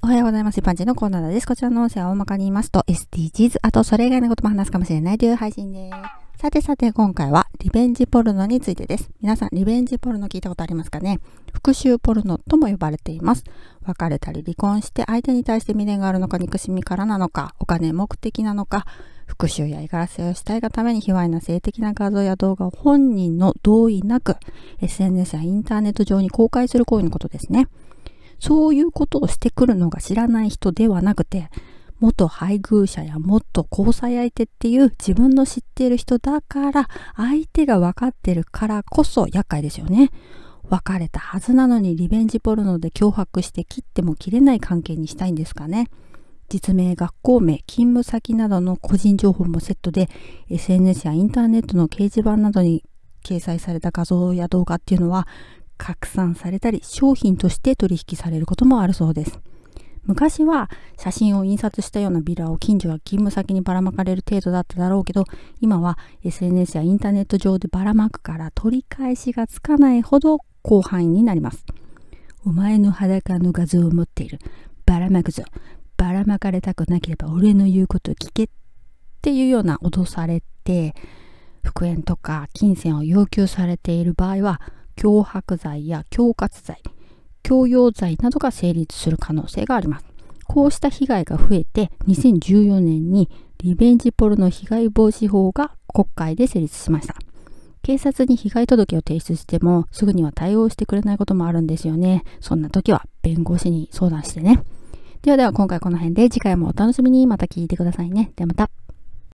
おはようございます。一般人のコーナーです。こちらの音声は大まかに言いますと、SDGs、あとそれ以外のことも話すかもしれないという配信です。さてさて、今回はリベンジポルノについてです。皆さん、リベンジポルノ聞いたことありますかね？復讐ポルノとも呼ばれています。別れたり離婚して相手に対して未練があるのか、憎しみからなのか、お金目的なのか、復讐や怒らせをしたいがために卑猥な性的な画像や動画を本人の同意なく SNS やインターネット上に公開する行為のことですね。そういうことをしてくるのが知らない人ではなくて、元配偶者や元交際相手っていう自分の知っている人だから相手が分かってるからこそ厄介ですよね。別れたはずなのにリベンジポルノで脅迫して切っても切れない関係にしたいんですかね。実名、学校名、勤務先などの個人情報もセットで SNS やインターネットの掲示板などに掲載された画像や動画っていうのは拡散されたり商品として取引されることもあるそうです。昔は写真を印刷したようなビラを近所や勤務先にばらまかれる程度だっただろうけど今は SNS やインターネット上でばらまくから取り返しがつかないほど広範囲になります。お前の裸の画像を持っている。ばらまくぞ。ばらまかれたくなければ俺の言うことを聞けっていうような脅されて復縁とか金銭を要求されている場合は脅迫罪や恐喝罪、強要罪などが成立する可能性があります。こうした被害が増えて、2014年にリベンジポルノ被害防止法が国会で成立しました。警察に被害届を提出してもすぐには対応してくれないこともあるんですよね。そんな時は弁護士に相談してね。ではでは今回この辺で次回もお楽しみにまた聞いてくださいね。ではまた。